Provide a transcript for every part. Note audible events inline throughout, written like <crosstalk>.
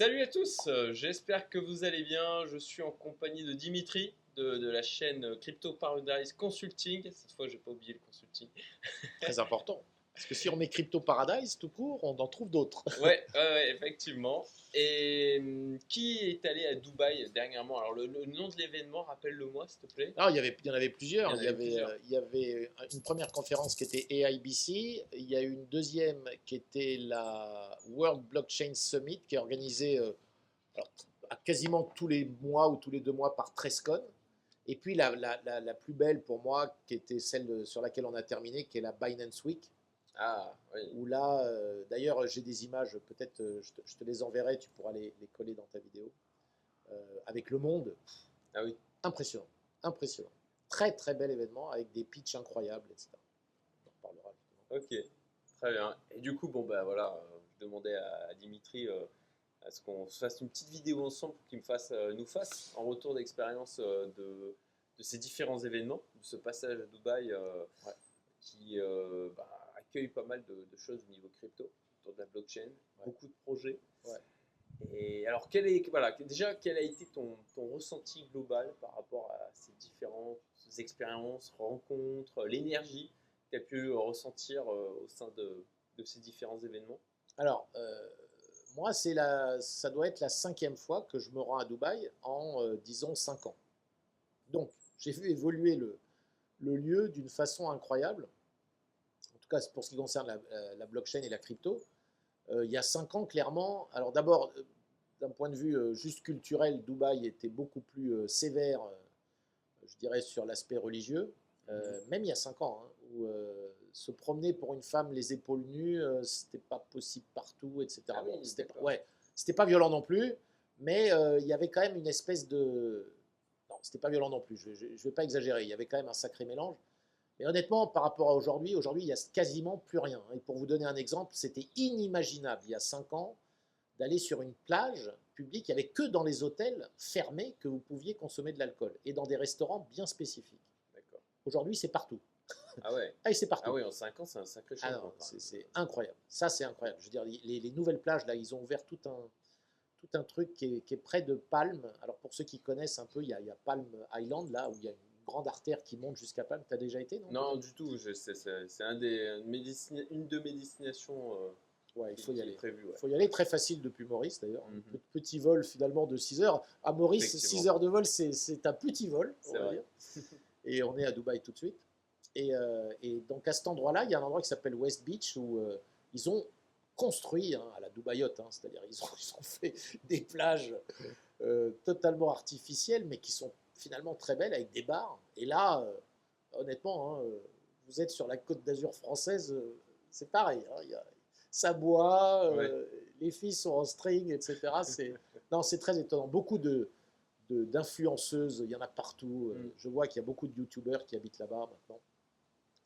Salut à tous, euh, j'espère que vous allez bien. Je suis en compagnie de Dimitri de, la chaîne Crypto Paradise Consulting. Cette fois, je n'ai pas oublié le consulting. Très important. Parce que si on met Crypto Paradise tout court, on en trouve d'autres. Ouais, effectivement. Et hum, qui est allé à Dubaï dernièrement? Alors, le, le nom de l'événement, rappelle-le-moi, s'il te plaît. Non, il y, avait, il y en avait plusieurs. Il y en avait euh, il y avait une première conférence qui était AIBC. Il y a eu une deuxième qui était la World Blockchain Summit, qui est organisée euh, alors, à quasiment tous les mois ou tous les deux mois par Trescon. Et puis la, la- la- la plus belle pour moi, qui était celle de- sur laquelle on a terminé, qui est la Binance Week. Ah, oui. où là, euh, d'ailleurs, j'ai des images, peut-être euh, je, te, je te les enverrai, tu pourras les, les coller dans ta vidéo, euh, avec le monde. Ah oui. Impressionnant, impressionnant. Très, très bel événement, avec des pitchs incroyables, etc. On en reparlera. justement. Ok, très bien. Et du coup, bon, bah voilà, euh, je demandais à, à Dimitri à ce qu'on se fasse une petite vidéo ensemble pour qu'il me fasse, nous fasse un retour d'expérience de, de ces différents événements, de ce passage à Dubaï Ouais. qui bah, accueille pas mal de, de choses au niveau crypto, autour de la blockchain, beaucoup de projets. Ouais. Et alors, quel est, voilà, déjà, quel a été ton, ton ressenti global par rapport à ces différentes expériences, rencontres, l'énergie que tu as pu ressentir euh, au sein de, de ces différents événements? Alors, euh, moi, c'est la, ça doit être la cinquième fois que je me rends à Dubaï en, euh, disons, cinq ans. Donc, j'ai vu évoluer le, le lieu d'une façon incroyable. Tout cas, pour ce qui concerne la, la- la blockchain et la crypto. Euh, il y a cinq ans, clairement, alors d'abord, euh, d'un point de vue euh, juste culturel, Dubaï était beaucoup plus euh, sévère, euh, je dirais, sur l'aspect religieux. Euh, même il y a cinq ans, hein, où euh, se promener pour une femme les épaules nues, euh, c'était pas possible partout, etc. Ah oui, Bon, c'était pas, ouais, pas violent non plus, mais euh, il y avait quand même une espèce de. Non, c'était pas violent non plus, je, je vais pas exagérer, il y avait quand même un sacré mélange. Mais honnêtement, par rapport à aujourd'hui, aujourd'hui, il y a quasiment plus rien. Et pour vous donner un exemple, c'était inimaginable il y a cinq ans d'aller sur une plage publique, il n'y avait que dans les hôtels fermés que vous pouviez consommer de l'alcool et dans des restaurants bien spécifiques. D'accord. Aujourd'hui, c'est partout. Ah ouais. <laughs> Ah, c'est partout. Ah oui, en 5 ans, c'est un sacré Ah changement. quand c'est incroyable. Ça, c'est incroyable. Je veux dire, les, les nouvelles plages, là, ils ont ouvert tout un, tout un truc qui est, qui est près de Palm. Alors, pour ceux qui connaissent un peu, il y a, il y a Palm Island, là, où il y a une grande artère qui monte jusqu'à Palm. Tu as déjà été, non? Non, du tout. je- C'est un des, une de mes destinations euh, Ouais, il faut y aller. ouais. Il faut y aller très facile depuis Maurice, d'ailleurs. Mhm. Pe- Petit vol, finalement, de 6 heures. À Maurice, Effectivement. 6 heures de vol, c'est un petit vol, on C'est va vrai. dire. <laughs> Et on est à Dubaï tout de suite. Et, euh, et donc, à cet endroit-là, il y a un endroit qui s'appelle West Beach où euh, ils ont construit, hein, à la Dubaïote, hein, c'est-à-dire ils ont, <laughs> ils ont fait des plages euh, totalement artificielles, mais qui sont finalement très belles avec des bars. Et là, euh, honnêtement, hein, euh, vous êtes sur la côte d'Azur française, euh, c'est pareil. hein, y a- ça boit, les filles sont en string, etc. C'est, <laughs> non, c'est très étonnant. Beaucoup de, de- d'influenceuses, il y en a partout. Mm. Je vois qu'il y a beaucoup de youtubeurs qui habitent là-bas maintenant.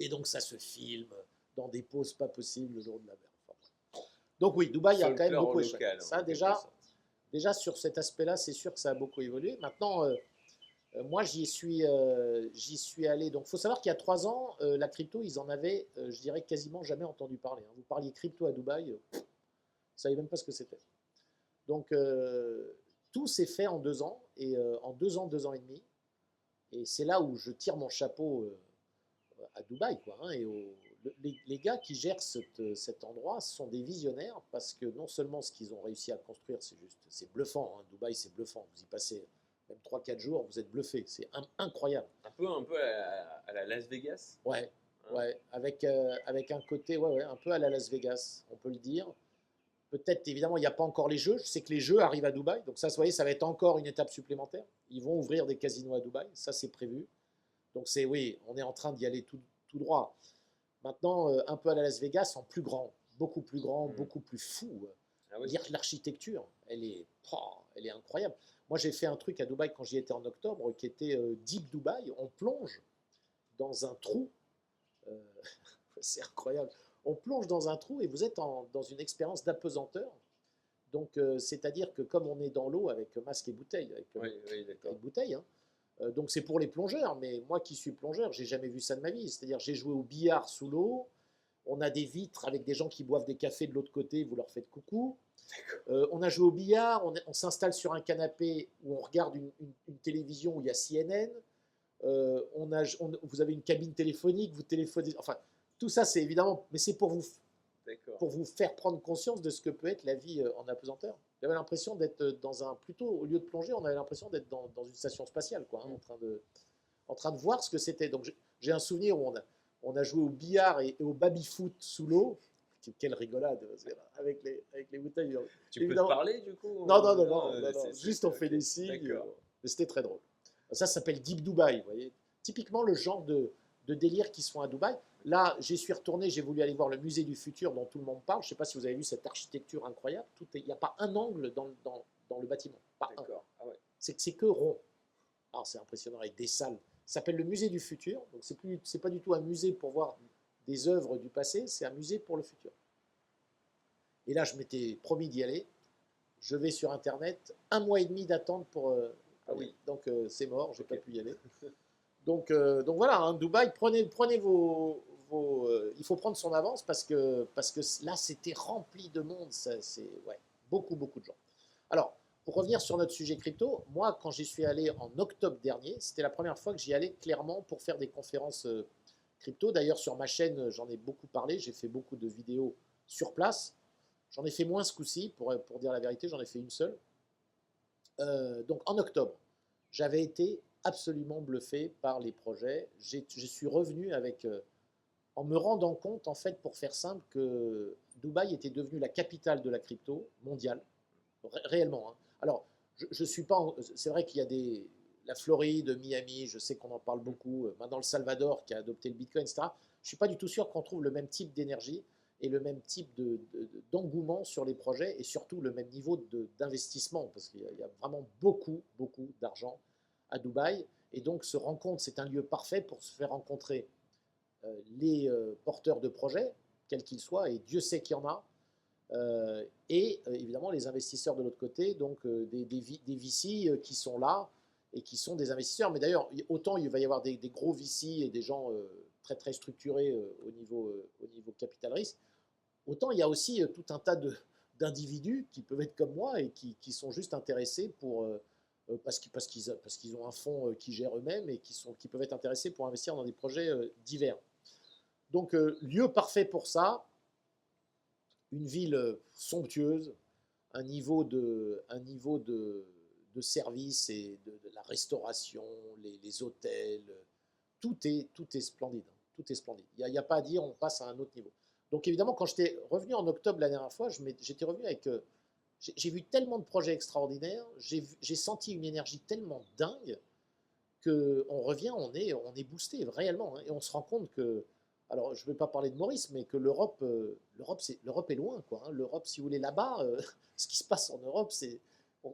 Et donc ça se filme dans des poses pas possibles le jour de la mer. Enfin, donc oui, Dubaï a quand même beaucoup Ça déjà, déjà sur cet aspect-là, c'est sûr que ça a beaucoup évolué. Maintenant, euh, moi j'y suis, euh, suis allé. Donc, faut savoir qu'il y a trois ans, euh, la crypto, ils en avaient, euh, je dirais, quasiment jamais entendu parler. hein. Vous parliez crypto à Dubaï, euh, ils ne savaient même pas ce que c'était. Donc, euh, tout s'est fait en deux ans, et euh, en deux ans, deux ans et demi. Et c'est là où je tire mon chapeau euh, à Dubaï, hein, les, gars qui gèrent cet endroit sont des visionnaires parce que non seulement ce qu'ils ont réussi à construire, c'est juste, c'est bluffant. hein. Dubaï, c'est bluffant. Vous y passez même 3-4 jours, vous êtes bluffé. C'est in- incroyable. Un peu, un peu à la, à la Las Vegas. Ouais, hein. ouais, avec, euh, avec un côté, ouais, ouais, un peu à la Las Vegas, on peut le dire. Peut-être, évidemment, il n'y a pas encore les jeux. Je sais que les jeux arrivent à Dubaï. Donc ça, vous voyez, ça va être encore une étape supplémentaire. Ils vont ouvrir des casinos à Dubaï. Ça, c'est prévu. Donc c'est, oui, on est en train d'y aller tout, tout droit. Maintenant, euh, un peu à la Las Vegas, en plus grand. Beaucoup plus grand, Mm. beaucoup plus fou. Ah oui. L'architecture, elle est, oh, elle est incroyable. Moi, j'ai fait un truc à Dubaï quand j'y étais en octobre, qui était euh, Deep Dubaï. On plonge dans un trou. Euh, <laughs> c'est incroyable. On plonge dans un trou et vous êtes en- dans une expérience d'apesanteur. Donc, euh, c'est-à-dire que comme on est dans l'eau avec masque et bouteille, avec, Oui, oui, avec bouteille, hein, donc c'est pour les plongeurs. Mais moi qui suis plongeur, j'ai jamais vu ça de ma vie. C'est-à-dire, j'ai joué au billard sous l'eau, On a des vitres avec des gens qui boivent des cafés de l'autre côté, vous leur faites coucou. Euh, on a joué au billard, on, s'installe sur un canapé où on regarde une, télévision où il y a CNN. Euh, on a, vous avez une cabine téléphonique, vous téléphonez. Enfin, tout ça, c'est évidemment, mais c'est pour vous, pour vous faire prendre conscience de ce que peut être la vie euh, en apesanteur. J'avais l'impression d'être dans un, plutôt au lieu de plonger, on avait l'impression d'être dans, une station spatiale, quoi, hein, en train de, en train de voir ce que c'était. Donc j'ai un souvenir où on a, on a joué au billard et, au baby-foot sous l'eau. Quelle rigolade avec les, avec les bouteilles. Tu peux te parler du coup Non, non, non, non, juste on fait des signes. Mais c'était très drôle. Ça, s'appelle Deep Dubai, vous voyez. Typiquement le genre de, de délire qui sont à Dubaï. Là, j'y suis retourné, j'ai voulu aller voir le musée du futur dont tout le monde parle. Je ne sais pas si vous avez vu cette architecture incroyable. Il n'y a pas un angle dans, dans, dans le bâtiment. Pas un. Ah ouais. C'est que rond. Alors c'est impressionnant avec des salles s'appelle le musée du futur. Donc c'est plus, c'est pas du tout un musée pour voir des œuvres du passé, c'est un musée pour le futur. Et là, je m'étais promis d'y aller. Je vais sur Internet, un mois et demi d'attente pour. Euh, ah oui. Donc euh, c'est mort, j'ai n'ai pas pu y aller. <laughs> Donc, euh, donc voilà, hein, Dubaï, prenez, prenez vos. vos il faut prendre son avance parce que, parce que là, c'était rempli de monde. c'est ouais, beaucoup, beaucoup de gens. Alors, pour revenir sur notre sujet crypto, moi, quand j'y suis allé en octobre dernier, c'était la première fois que j'y allais clairement pour faire des conférences euh, crypto. D'ailleurs, sur ma chaîne, j'en ai beaucoup parlé. J'ai fait beaucoup de vidéos sur place. J'en ai fait moins ce coup-ci, pour, pour dire la vérité, j'en ai fait une seule. Euh, donc en octobre, j'avais été absolument bluffé par les projets. Je suis revenu avec, euh, en me rendant compte, en fait, pour faire simple, que Dubaï était devenu la capitale de la crypto mondiale, réellement. Hein. Alors, je, suis pas. C'est vrai qu'il y a des. La Floride, Miami, je sais qu'on en parle beaucoup. Euh, maintenant, le Salvador qui a adopté le Bitcoin, etc. Je suis pas du tout sûr qu'on trouve le même type d'énergie et le même type d'engouement de, sur les projets et surtout le même niveau d'investissement parce qu'il y, a vraiment beaucoup, beaucoup d'argent à Dubaï. Et donc, se rencontre, c'est un lieu parfait pour se faire rencontrer euh, les euh, porteurs de projets, quels qu'ils soient, et Dieu sait qu'il y en a. Euh, et euh, évidemment les investisseurs de l'autre côté, donc euh, des, des, VC qui sont là et qui sont des investisseurs. Mais d'ailleurs, autant il va y avoir des, gros VC et des gens très très structurés au, niveau, au niveau capital risque, autant il y a aussi tout un tas d'individus qui peuvent être comme moi et qui, qui sont juste intéressés pour, parce qu'ils parce qu'ils parce ont un fonds qui gère eux-mêmes et qui, sont, qui peuvent être intéressés pour investir dans des projets divers. Donc, lieu parfait pour ça, une ville euh, somptueuse, un niveau de, un niveau de, de service et de, la restauration, les, hôtels, tout est, tout est splendide. Hein. Tout est splendide. Il n'y a, pas à dire, on passe à un autre niveau. Donc évidemment, quand j'étais revenu en octobre la dernière fois, j'étais revenu avec... Euh, j'ai vu tellement de projets extraordinaires, j'ai senti une énergie tellement dingue qu'on revient, on est, on est boosté réellement. Hein. et on se rend compte que alors je ne vais pas parler de Maurice, mais que l'Europe, euh, l'Europe, c'est, l'Europe est loin, quoi. Hein. L'Europe, si vous voulez, là-bas, euh, <laughs> ce qui se passe en Europe, c'est,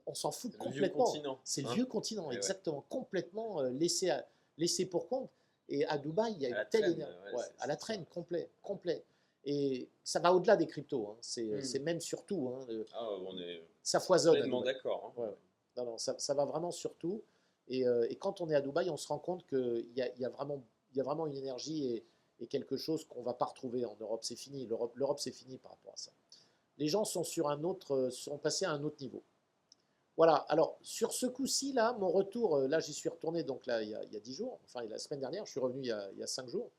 on, s'en fout complètement. C'est le hein. vieux continent, exactement, complètement euh, laissé, à, laissé pour compte. Et à Dubaï, il y a une telle énergie, à la traîne, complet, complet. Et ça va au-delà des cryptos. Hein. Hmm. C'est, même surtout. ah, on est ça foisonne. Complètement d'accord. Non, non, ça, ça, va vraiment surtout. Et, et, quand on est à Dubaï, on se rend compte qu'il y a, y, a vraiment, il y a vraiment une énergie et, et quelque chose qu'on ne va pas retrouver en Europe. C'est fini. L'Europe, c'est fini par rapport à ça. Les gens sont, sur un autre, euh, sont passés à un autre niveau. Voilà. Alors, sur ce coup-ci, là, mon retour, euh, là, j'y suis retourné donc là, il y, a, il 10 jours, enfin, la semaine dernière, je suis revenu il y a, il y a 5 jours.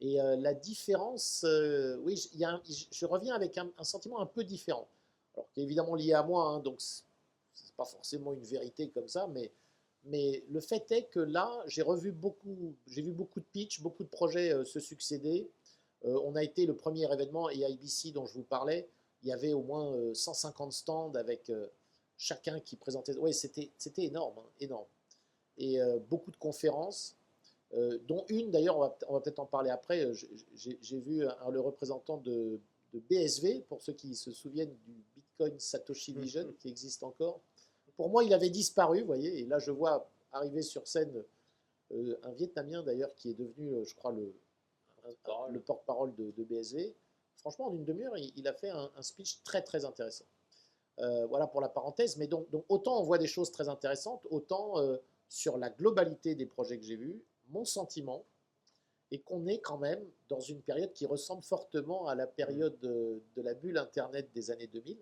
Et euh, la différence, oui, y a je reviens avec un, sentiment un peu différent. Alors, qui est évidemment lié à moi, hein, donc c'est pas forcément une vérité comme ça, mais mais le fait est que là, j'ai revu beaucoup, j'ai vu beaucoup de pitch, beaucoup de projets euh, se succéder. Euh, on a été le premier événement et IBC dont je vous parlais. Il y avait au moins 150 euh, stands avec chacun qui présentait. Oui, c'était énorme, hein, énorme. Et beaucoup de conférences, dont une d'ailleurs, on va, peut-être en parler après. J'ai vu le représentant de, de, BSV, pour ceux qui se souviennent du Bitcoin Satoshi Vision, mm-hmm. qui existe encore pour moi, il avait disparu, vous voyez, et là je vois arriver sur scène euh, un Vietnamien d'ailleurs qui est devenu, euh, je crois, le, le porte-parole de, BSV. Franchement, en une demi-heure, il, a fait un, speech très très intéressant. Euh, voilà pour la parenthèse, mais donc, donc, autant on voit des choses très intéressantes, autant sur la globalité des projets que j'ai vus, mon sentiment et qu'on est quand même dans une période qui ressemble fortement à la période de, de la bulle Internet des années 2000.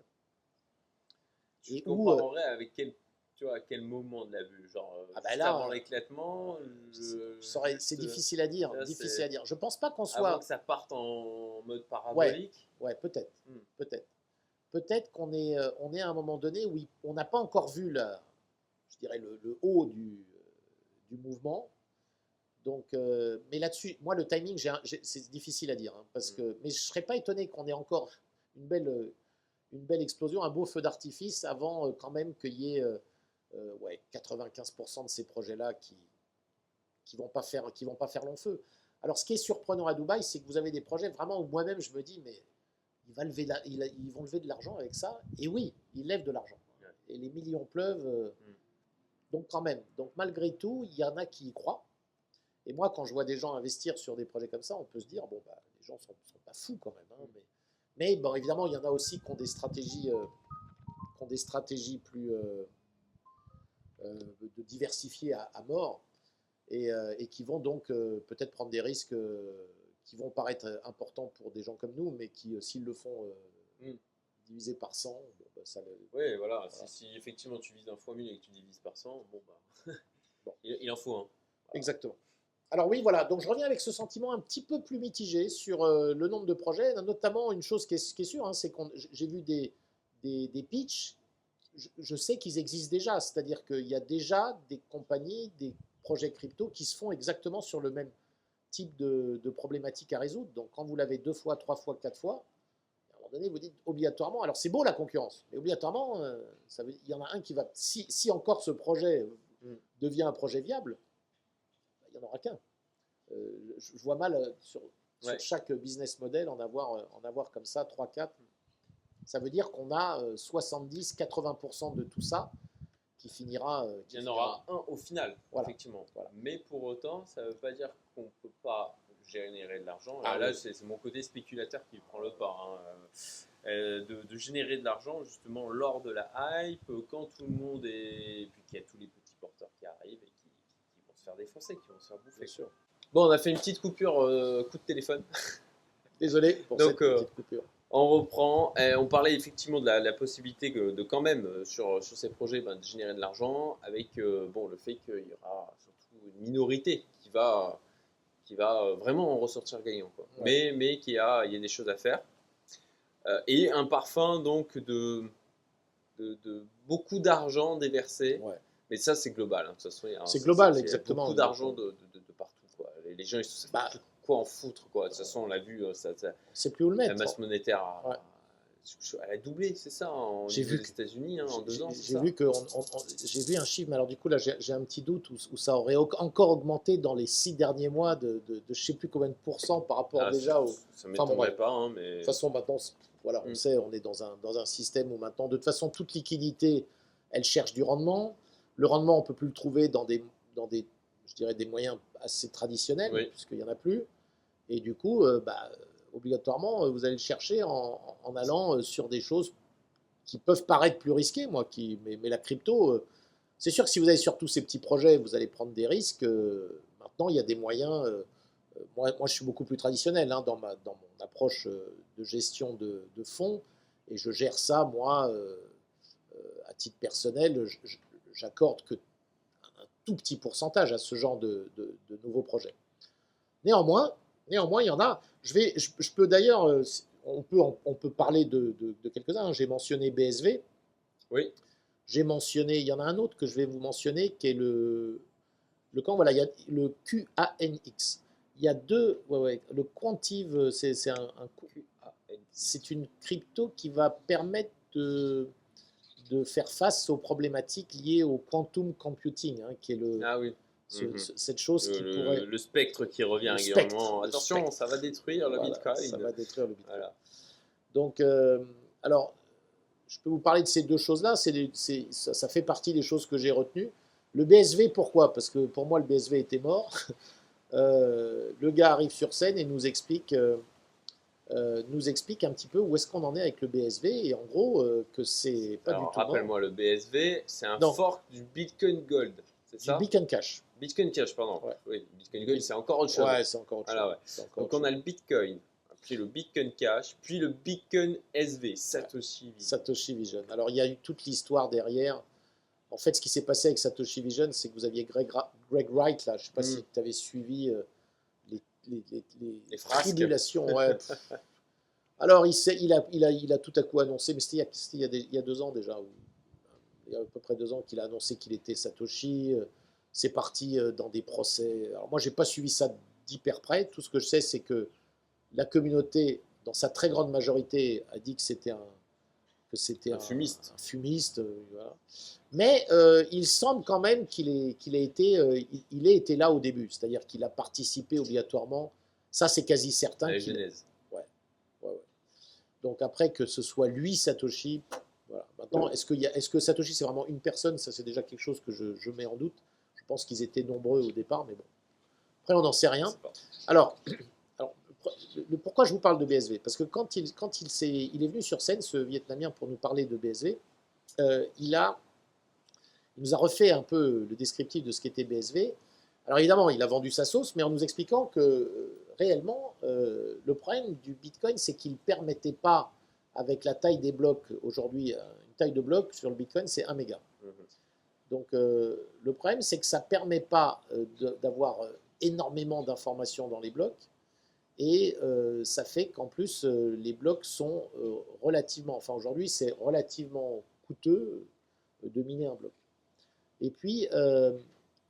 Où, comparerais avec quel, tu vois, à quel moment de la bulle Genre, euh, Ah bah là, avant on- l'éclatement C'est juste, euh, difficile à dire, là, difficile à dire. Je pense pas qu'on Avant soit. que ça parte en mode parabolique. Ouais, peut-être, Hmm. peut-être. Peut-être qu'on est, euh, on est à un moment donné où on n'a pas encore vu la, je dirais le, le haut du, euh, du mouvement. Donc, euh, mais là-dessus, moi le timing, c'est difficile à dire, hein, parce Mm. que, mais je serais pas étonné qu'on ait encore une belle, euh, une belle explosion, un beau feu d'artifice avant euh, quand même qu'il y ait euh, euh, ouais, 95% de ces projets-là qui qui vont pas faire vont pas faire long feu. Alors, ce qui est surprenant à Dubaï, c'est que vous avez des projets vraiment où moi-même je me dis, mais lever ils vont lever de l'argent avec ça. Et oui, ils lèvent de l'argent. Et les millions pleuvent. euh. Donc, quand même. Donc, malgré tout, il y en a qui y croient. Et moi, quand je vois des gens investir sur des projets comme ça, on peut se dire, bon, bah, les gens sont, sont pas fous quand même. hein, mais bon, évidemment, il y en a aussi qui ont des stratégies, euh, qui ont des stratégies plus euh, euh, de diversifier à, à mort et, euh, et qui vont donc peut-être prendre des risques qui vont paraître importants pour des gens comme nous, mais qui, s'ils le font Mm. divisé par 100, bon, bah, ça le- Oui, voilà. Voilà. Si, si effectivement tu vises un fois 1000 et que tu divises par 100, bon bah. Bon. <laughs> Il, il en faut un. Exactement. Alors oui, voilà, donc je reviens avec ce sentiment un petit peu plus mitigé sur euh, le nombre de projets, notamment une chose qui est, qui est sûre, hein, c'est qu'on j'ai vu des, des, des pitchs, je, je sais qu'ils existent déjà, c'est-à-dire qu'il y a déjà des compagnies, des projets crypto qui se font exactement sur le même type de, de problématique à résoudre. Donc quand vous l'avez deux fois, trois fois, quatre fois, à un moment donné, vous dites obligatoirement, alors c'est beau la concurrence, mais obligatoirement, euh, ça veut, il y en a un qui va, si, si encore ce projet Mm. devient un projet viable, il n'y en aura qu'un. Euh, je je vois mal euh, sur, sur Ouais. chaque business model en avoir, euh, en avoir comme ça 3, 4. Ça veut dire qu'on a 70-80% de tout ça qui finira. qui Il y en aura un au final, Voilà. effectivement. Voilà. Mais pour autant, ça ne veut pas dire qu'on ne peut pas générer de l'argent. Ah là, oui. c'est mon côté spéculateur qui prend le pas. hein. De, de générer de l'argent justement lors de la hype, quand tout le monde est. Et puis qu'il y a tous les petits porteurs qui arrivent et se faire défoncer, qui vont se faire bouffer. Bien sûr. Bon, on a fait une petite coupure euh, coup de téléphone. <laughs> Désolé pour Donc, cette euh, petite coupure. On reprend. Eh, on parlait effectivement de la, la possibilité que- de quand même euh, sur, sur ces projets ben, de générer de l'argent avec euh, bon, le fait qu'il y aura surtout une minorité qui va, qui va euh, vraiment en ressortir gagnant. Quoi. Ouais. Mais, mais qu'il y a, il y a des choses à faire. Euh, et un parfum donc de, de, de beaucoup d'argent déversé. Ouais. Mais ça, c'est global. hein, de toute façon, C'est global, il y a exactement. Beaucoup d'argent de, de- de partout. Quoi. Les, les gens, ils se Bah. quoi en foutre. Quoi. De toute façon, on l'a vu, euh, ça, ça- C'est plus où le la mettre. masse monétaire a, Ouais. elle a doublé, c'est ça, en J'ai vu que- États-Unis, hein, en deux ans. j'ai- vu, que j'ai vu un chiffre, mais alors du coup là j'ai un petit doute où, où ça aurait au- encore augmenté dans les six derniers mois de, de, de je sais plus combien de pourcents par rapport Ah, déjà au, Ça bon, m'étonnerait bref. pas, hein, mais. De toute façon, maintenant, voilà, on Mm. sait, on est dans un, dans un système où maintenant, de toute façon, toute liquidité, elle cherche du rendement. Le rendement, on ne peut plus le trouver dans des, dans des, je dirais, des moyens assez traditionnels, Oui. puisqu'il n'y en a plus. Et du coup, euh, bah, obligatoirement, euh, vous allez le chercher en, en allant euh, sur des choses qui peuvent paraître plus risquées, moi, qui, mais, mais la crypto, c'est sûr que si vous allez sur tous ces petits projets, vous allez prendre des risques. maintenant, il y a des moyens. moi, moi, je suis beaucoup plus traditionnel hein, dans, ma, dans mon approche de gestion de, de fonds et je gère ça, moi, euh, euh, à titre personnel, je- je- j'accorde que un tout petit pourcentage à ce genre de, de- de nouveaux projets. Néanmoins, néanmoins, il y en a. Je, vais, je, je peux d'ailleurs, euh, on peut, on, on peut parler de, de- quelques-uns. hein. J'ai mentionné BSV. Oui. J'ai mentionné, il y en a un autre que je vais vous mentionner qui est le, le camp, voilà, il y a le QANX. Il y a deux, ouais, ouais, le Quantive, c'est c'est un, un- c'est une crypto qui va permettre de, de faire face aux problématiques liées au quantum computing, hein, qui est le, Ah oui, ce- Mhm. ce- cette chose le, qui le- pourrait. le spectre qui revient régulièrement. spectre, Attention, ça va détruire le Voilà, Bitcoin. Ça va détruire le Bitcoin. Voilà. Donc, euh, alors, je peux vous parler de ces deux choses-là. Ça, ça fait partie des choses que j'ai retenues. Le BSV, pourquoi? Parce que pour moi, le BSV était mort. <laughs> Euh, le gars arrive sur scène et nous explique, euh, euh, nous explique un petit peu où est-ce qu'on en est avec le BSV et en gros euh, que c'est pas Alors, du tout rappelle-moi, le BSV, c'est un Non. fork du Bitcoin Gold. C'est Du ça? Beacon Cash. Bitcoin Cash, pardon. Ouais. Oui, Bitcoin Gold, c'est encore autre chose. Ouais, c'est encore autre chose. Ouais. Encore Donc autre on a le Bitcoin, puis le Bitcoin Cash, puis le Bitcoin SV, Satoshi Vision. Satoshi Vision. Alors, il y a eu toute l'histoire derrière. En fait, ce qui s'est passé avec Satoshi Vision, c'est que vous aviez Greg, Wright, là, je ne sais pas Mm. si tu avais suivi euh, les, les, tribulations. ouais. <laughs> Alors, il, a, il, a, il a tout à coup annoncé, mais c'était il, y a- il, y deux ans déjà, il y a à peu près deux ans qu'il a annoncé qu'il était Satoshi. euh, C'est parti euh, dans des procès. Alors, moi, je n'ai pas suivi ça d'hyper près. Tout ce que je sais, c'est que la communauté, dans sa très grande majorité, a dit que c'était un, que c'était Un fumiste. un fumiste, euh, voilà. Mais euh, il semble quand même qu'il ait, été, euh, il, il ait été là au début, c'est-à-dire qu'il a participé obligatoirement. Ça, c'est quasi certain. La genèse. Ouais, ouais. Donc après que ce soit lui Satoshi, voilà. Maintenant, est-ce que, est-ce que Satoshi c'est vraiment une personne? Ça c'est déjà quelque chose que je, je mets en doute. Je pense qu'ils étaient nombreux au départ, mais bon. Après on n'en sait rien. Alors, pourquoi je vous parle de BSV Parce que quand il, quand il, s'est- il est venu sur scène, ce Vietnamien, pour nous parler de BSV, euh, il, a, il nous a refait un peu le descriptif de ce qu'était BSV. Alors évidemment, il a vendu sa sauce, mais en nous expliquant que euh, réellement, euh, le problème du Bitcoin, c'est qu'il ne permettait pas, avec la taille des blocs aujourd'hui, une taille de bloc sur le Bitcoin, c'est 1 méga. Mhm. Donc le problème, c'est que ça ne permet pas d'avoir énormément d'informations dans les blocs. Et euh, ça fait qu'en plus, euh, les blocs sont euh, relativement, enfin aujourd'hui, c'est relativement coûteux de miner un bloc. Et puis,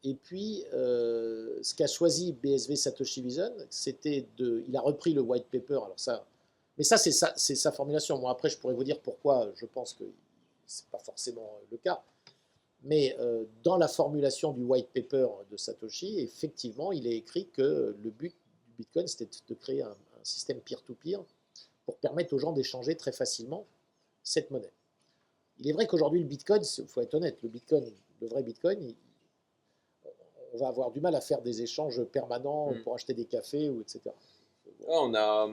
et puis ce qu'a choisi BSV Satoshi Vision, c'était de. Il a repris le white paper, alors ça. Mais ça, c'est sa, formulation. Moi, après, je pourrais vous dire pourquoi je pense que ce n'est pas forcément le cas. Mais dans la formulation du white paper de Satoshi, effectivement, il est écrit que le but Bitcoin, c'était de créer un, un système peer-to-peer pour permettre aux gens d'échanger très facilement cette monnaie. Il est vrai qu'aujourd'hui, le Bitcoin, il faut être honnête, le Bitcoin, le vrai Bitcoin, il- on va avoir du mal à faire des échanges permanents Mm. pour acheter des cafés ou etc. Ah, on a.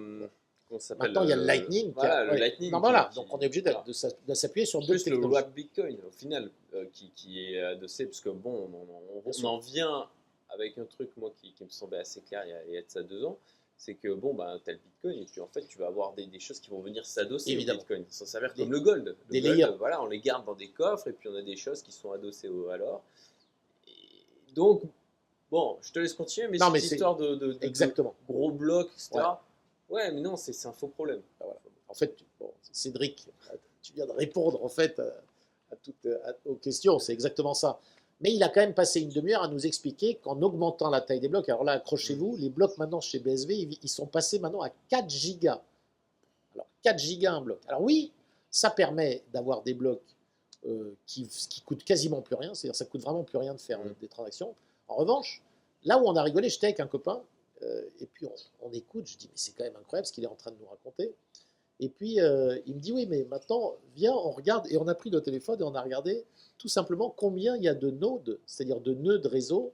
s'appelle Maintenant, il y a le euh, Lightning. Voilà, a- le ouais. Lightning. Non, qui- voilà, qui- donc on est obligé de, s'appuyer sur deux le technologies. wrap Bitcoin, au final, euh, qui, qui est adossé, parce que bon, on, on- on- en vient avec un truc, moi, qui, qui me semblait assez clair il y a, il y a de ça deux ans, c'est que bon, bah, tu as le Bitcoin, et puis en fait, tu vas avoir des, des choses qui vont venir s'adosser au. Bitcoin, sans s'avère Des- comme le gold. Le des gold, layers. voilà, on les garde dans des coffres, et puis on a des choses qui sont adossées au, à l'or. Et Donc, bon, je te laisse continuer, mais Non, cette c'est- histoire de, de- de- de Exactement. gros blocs, etc. Ouais. mais non, c'est c'est un faux problème. En fait, bon, Cédric, <laughs> tu viens de répondre en fait à, à toutes à- aux questions, c'est exactement ça. Mais il a quand même passé une demi-heure à nous expliquer qu'en augmentant la taille des blocs, alors là, accrochez-vous, les blocs maintenant chez BSV, ils, sont passés maintenant à 4 gigas. Alors, 4 gigas un bloc. Alors oui, ça permet d'avoir des blocs euh, qui, qui coûtent quasiment plus rien, c'est-à-dire ça coûte vraiment plus rien de faire euh, des transactions. En revanche, là où on a rigolé, j'étais avec un copain, euh, et puis on, on écoute, je dis, mais c'est quand même incroyable ce qu'il est en train de nous raconter. Et puis euh, il me dit, oui, mais maintenant, viens, on regarde, et on a pris nos téléphones et on a regardé tout simplement combien il y a de nodes, c'est-à-dire de nœuds de réseau,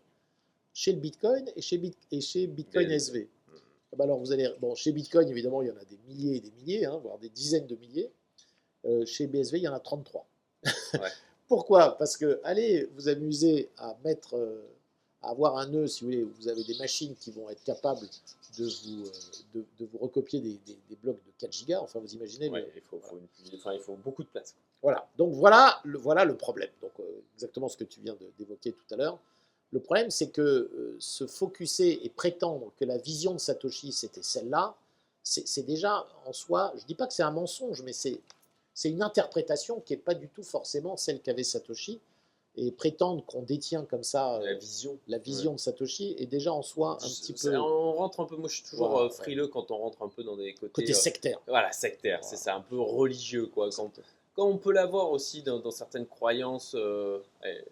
chez le Bitcoin et chez, Bit- et chez Bitcoin. SV. Ah bah alors vous allez, bon, chez Bitcoin, évidemment, il y en a des milliers et des milliers, hein, voire des dizaines de milliers. Euh, chez BSV, il y en a 33. Ouais. <laughs> Pourquoi? Parce que allez vous amuser à mettre, euh, avoir un nœud, si vous voulez, vous avez des machines qui vont être capables de vous, euh, de, de vous recopier des, des- des blocs de 4 gigas. Enfin, vous imaginez. le- Ouais, il, faut, faut une- enfin, il faut beaucoup de place. voilà. Donc voilà le, voilà le problème. Donc euh, exactement ce que tu viens d'évoquer tout à l'heure. Le problème, c'est que euh, se focuser et prétendre que la vision de Satoshi c'était celle-là, c'est déjà en soi. Je dis pas que c'est un mensonge, mais c'est c'est une interprétation qui n'est pas du tout forcément celle qu'avait Satoshi. Et prétendre qu'on détient comme ça La euh, vision. la vision de Satoshi est déjà en soi un petit peu On rentre un peu, moi je suis toujours Voilà, euh, frileux quand on rentre un peu dans des côtés. côté euh, sectaire. Voilà, sectaire, c'est ça, un peu religieux quoi. Quand, quand on peut l'avoir aussi dans, dans certaines croyances, euh, eh,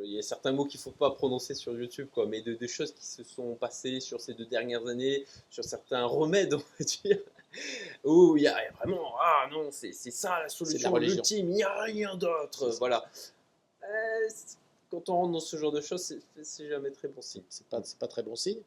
il y a certains mots qu'il ne faut pas prononcer sur YouTube, quoi, mais de, des choses qui se sont passées sur ces deux dernières années, sur certains remèdes, on va dire, où il y a vraiment, ah non, c'est ça la solution ultime, il n'y a rien d'autre. Voilà. Euh, quand on rentre dans ce genre de choses, c'est- jamais très bon signe. c'est pas, pas très bon signe.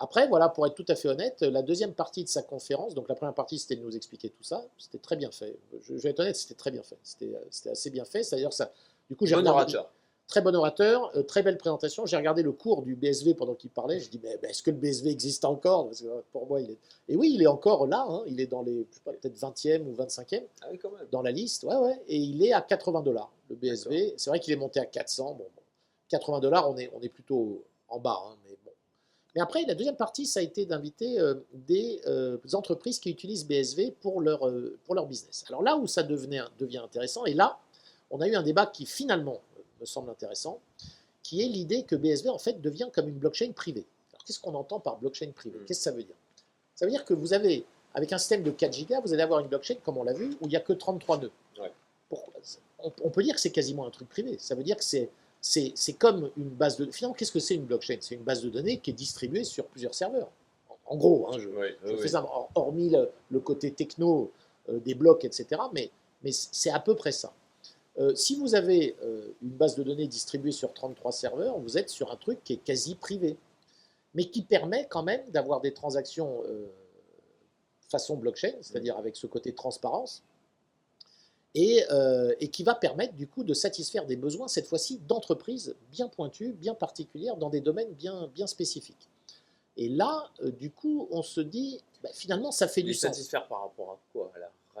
Après, voilà, pour être tout à fait honnête, la deuxième partie de sa conférence, donc la première partie c'était de nous expliquer tout ça, c'était très bien fait. Je, je vais être honnête, c'était très bien fait. C'était, c'était assez bien fait. C'est-à-dire ça. Du coup, j'ai Bon regardé, orateur. Très bon orateur, euh, très belle présentation. J'ai regardé le cours du BSV pendant qu'il parlait. Je dis, mais, mais est-ce que le BSV existe encore? Parce que euh, pour moi, il est. Et oui, il est encore là. hein. Il est dans les, je sais pas, peut-être 20e ou 25e Ah oui, quand même. dans la liste. Ouais, ouais. Et il est à 80 dollars, le BSV. C'est vrai qu'il est monté à 400. Bon, bon. 80 dollars, on est, on est plutôt en bas. hein, mais bon. Mais après, la deuxième partie, ça a été d'inviter euh, des euh, entreprises qui utilisent BSV pour leur, euh, pour leur business. Alors là où ça devenait, devient intéressant, et là, on a eu un débat qui finalement me semble intéressant, qui est l'idée que BSV en fait devient comme une blockchain privée. Alors qu'est-ce qu'on entend par blockchain privée? Mm. Qu'est-ce que ça veut dire? Ça veut dire que vous avez, avec un système de 4 gigas, vous allez avoir une blockchain, comme on l'a vu, où il n'y a que 33 nœuds. Ouais. Pourquoi on, on peut dire que c'est quasiment un truc privé. Ça veut dire que c'est c'est c'est comme une base de. Finalement, qu'est-ce que c'est une blockchain? C'est une base de données qui est distribuée sur plusieurs serveurs. En, en gros, hein, je, Oui, je oui, fais ça, hor- hormis le, le côté techno euh, des blocs, etc. Mais, mais c'est à peu près ça. Euh, si vous avez euh, une base de données distribuée sur 33 serveurs, vous êtes sur un truc qui est quasi privé, mais qui permet quand même d'avoir des transactions euh, façon blockchain, c'est-à-dire avec ce côté transparence, et, et qui va permettre du coup de satisfaire des besoins, cette fois-ci, d'entreprises bien pointues, bien particulières, dans des domaines bien, bien spécifiques. Et là, du coup, on se dit, bah, finalement, ça fait Les du sens. satisfaire par rapport à quoi